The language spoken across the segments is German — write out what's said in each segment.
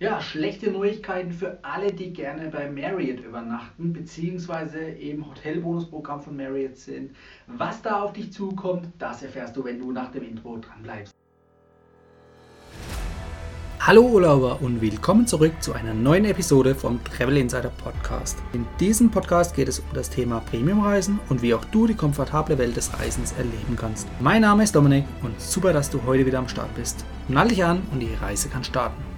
Ja, schlechte Neuigkeiten für alle, die gerne bei Marriott übernachten, beziehungsweise im Hotelbonusprogramm von Marriott sind. Was da auf dich zukommt, das erfährst du, wenn du nach dem Intro dran bleibst. Hallo Urlauber und willkommen zurück zu einer neuen Episode vom Travel Insider Podcast. In diesem Podcast geht es um das Thema Premiumreisen und wie auch du die komfortable Welt des Reisens erleben kannst. Mein Name ist Dominik und super, dass du heute wieder am Start bist. Nall dich an und die Reise kann starten.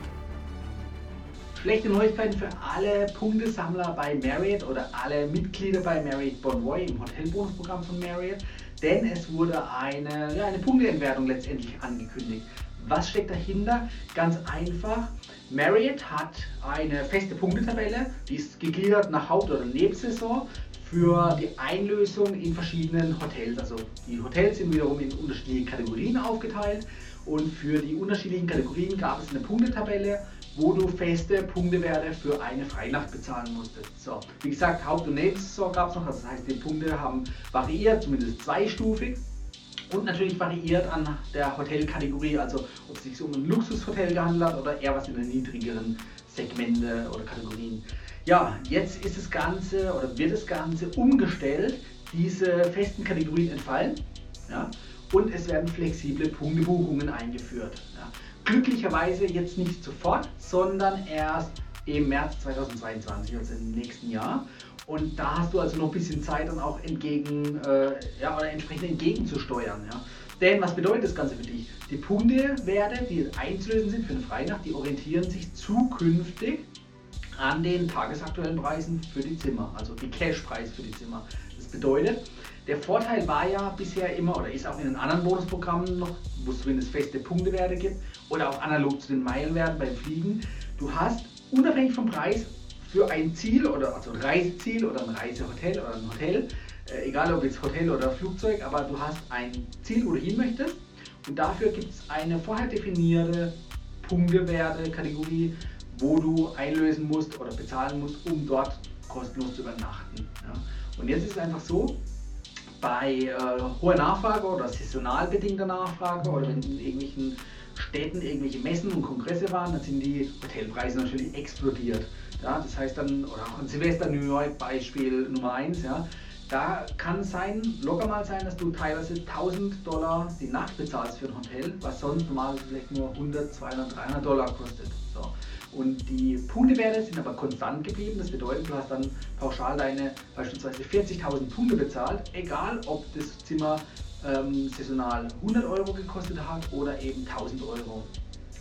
Schlechte Neuigkeiten für alle Punktesammler bei Marriott oder alle Mitglieder bei Marriott Bonvoy im Hotelbonusprogramm von Marriott, denn es wurde eine, ja, eine Punkteentwertung letztendlich angekündigt. Was steckt dahinter? Ganz einfach. Marriott hat eine feste Punktetabelle, die ist gegliedert nach Haupt- oder Nebensaison für die Einlösung in verschiedenen Hotels. Also die Hotels sind wiederum in unterschiedliche Kategorien aufgeteilt und für die unterschiedlichen Kategorien gab es eine Punktetabelle wo du feste Punktewerte für eine Freinacht bezahlen musstest. So, wie gesagt, Haupt- und Nebensaison gab es noch, also das heißt, die Punkte haben variiert, zumindest zweistufig. Und natürlich variiert an der Hotelkategorie, also ob es sich um ein Luxushotel gehandelt hat oder eher was in den niedrigeren Segmente oder Kategorien. Ja, jetzt ist das Ganze oder wird das Ganze umgestellt, diese festen Kategorien entfallen. Ja, und es werden flexible Punktebuchungen eingeführt. Ja. Glücklicherweise jetzt nicht sofort, sondern erst im März 2022, also im nächsten Jahr. Und da hast du also noch ein bisschen Zeit, dann auch entgegen, äh, ja, oder entsprechend entgegenzusteuern. Ja. Denn was bedeutet das Ganze für dich? Die Punktewerte, die einzulösen sind für eine Freinacht, die orientieren sich zukünftig an den tagesaktuellen Preisen für die Zimmer, also die Cashpreis für die Zimmer. Das bedeutet, der Vorteil war ja bisher immer oder ist auch in den anderen Bonusprogrammen noch, wo es zumindest feste Punktewerte gibt oder auch analog zu den Meilenwerten beim Fliegen. Du hast unabhängig vom Preis für ein Ziel oder also ein Reiseziel oder ein Reisehotel oder ein Hotel, äh, egal ob jetzt Hotel oder Flugzeug, aber du hast ein Ziel, wo du hin möchtest und dafür gibt es eine vorher definierte Punktewerte-Kategorie, wo du einlösen musst oder bezahlen musst, um dort kostenlos zu übernachten. Ja. Und jetzt ist es einfach so, bei äh, hoher Nachfrage oder saisonal bedingter Nachfrage oder wenn in irgendwelchen Städten irgendwelche Messen und Kongresse waren, dann sind die Hotelpreise natürlich explodiert. Ja, das heißt dann, oder auch in Silvester New York Beispiel Nummer 1, ja, da kann es sein, locker mal sein, dass du teilweise 1000 Dollar die Nacht bezahlst für ein Hotel, was sonst normalerweise vielleicht nur 100, 200, 300 Dollar kostet. So. Und die Punktewerte sind aber konstant geblieben. Das bedeutet, du hast dann pauschal deine beispielsweise 40.000 Punkte bezahlt, egal ob das Zimmer ähm, saisonal 100 Euro gekostet hat oder eben 1000 Euro.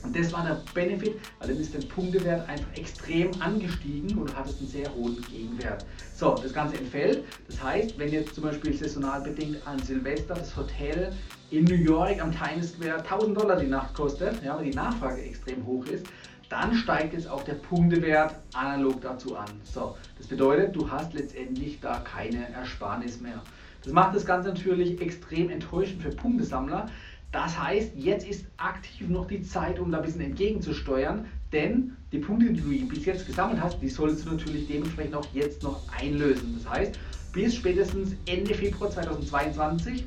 Und das war der Benefit, weil dann ist der Punktewert einfach extrem angestiegen und du hattest einen sehr hohen Gegenwert. So, das Ganze entfällt. Das heißt, wenn jetzt zum Beispiel saisonal bedingt an Silvester das Hotel in New York am Times Square 1000 Dollar die Nacht kostet, ja, weil die Nachfrage extrem hoch ist, dann steigt jetzt auch der Punktewert analog dazu an. So, das bedeutet, du hast letztendlich da keine Ersparnis mehr. Das macht das Ganze natürlich extrem enttäuschend für Punktesammler. Das heißt, jetzt ist aktiv noch die Zeit, um da ein bisschen entgegenzusteuern, denn die Punkte, die du bis jetzt gesammelt hast, die solltest du natürlich dementsprechend auch jetzt noch einlösen. Das heißt, bis spätestens Ende Februar 2022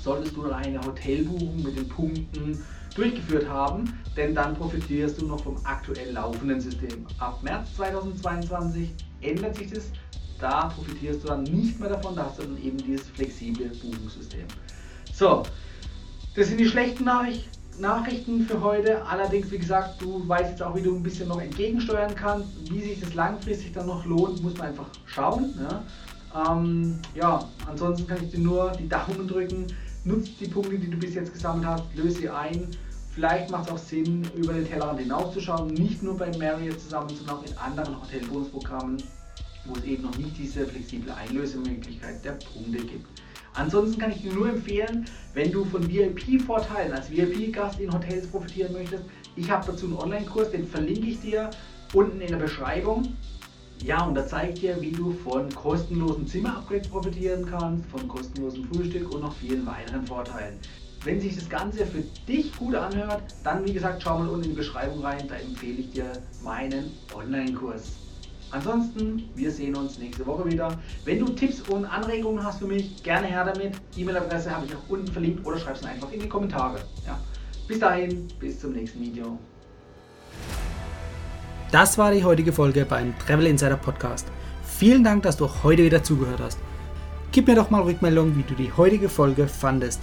solltest du eine Hotelbuchung mit den Punkten durchgeführt haben, denn dann profitierst du noch vom aktuell laufenden System. Ab März 2022 ändert sich das, da profitierst du dann nicht mehr davon, da hast du dann eben dieses flexible Buchungssystem. So, das sind die schlechten Nachrichten. Nachrichten für heute. Allerdings, wie gesagt, du weißt jetzt auch, wie du ein bisschen noch entgegensteuern kannst. Wie sich das langfristig dann noch lohnt, muss man einfach schauen. Ja, ähm, ja ansonsten kann ich dir nur die Daumen drücken nutzt die Punkte, die du bis jetzt gesammelt hast, löse sie ein. Vielleicht macht es auch Sinn, über den Tellerrand hinauszuschauen, nicht nur bei Marriott zusammen, sondern auch in anderen Hotelbonusprogrammen, wo es eben noch nicht diese flexible Einlösemöglichkeit der Punkte gibt. Ansonsten kann ich dir nur empfehlen, wenn du von VIP-Vorteilen als VIP-Gast in Hotels profitieren möchtest, ich habe dazu einen Online-Kurs, den verlinke ich dir unten in der Beschreibung. Ja, und da zeige ich dir, wie du von kostenlosen Zimmer-Upgrades profitieren kannst, von kostenlosem Frühstück und noch vielen weiteren Vorteilen. Wenn sich das Ganze für dich gut anhört, dann wie gesagt, schau mal unten in die Beschreibung rein, da empfehle ich dir meinen Online-Kurs. Ansonsten, wir sehen uns nächste Woche wieder. Wenn du Tipps und Anregungen hast für mich, gerne her damit. E-Mail-Adresse habe ich auch unten verlinkt oder schreib es einfach in die Kommentare. Ja. Bis dahin, bis zum nächsten Video. Das war die heutige Folge beim Travel Insider Podcast. Vielen Dank, dass du heute wieder zugehört hast. Gib mir doch mal Rückmeldung, wie du die heutige Folge fandest.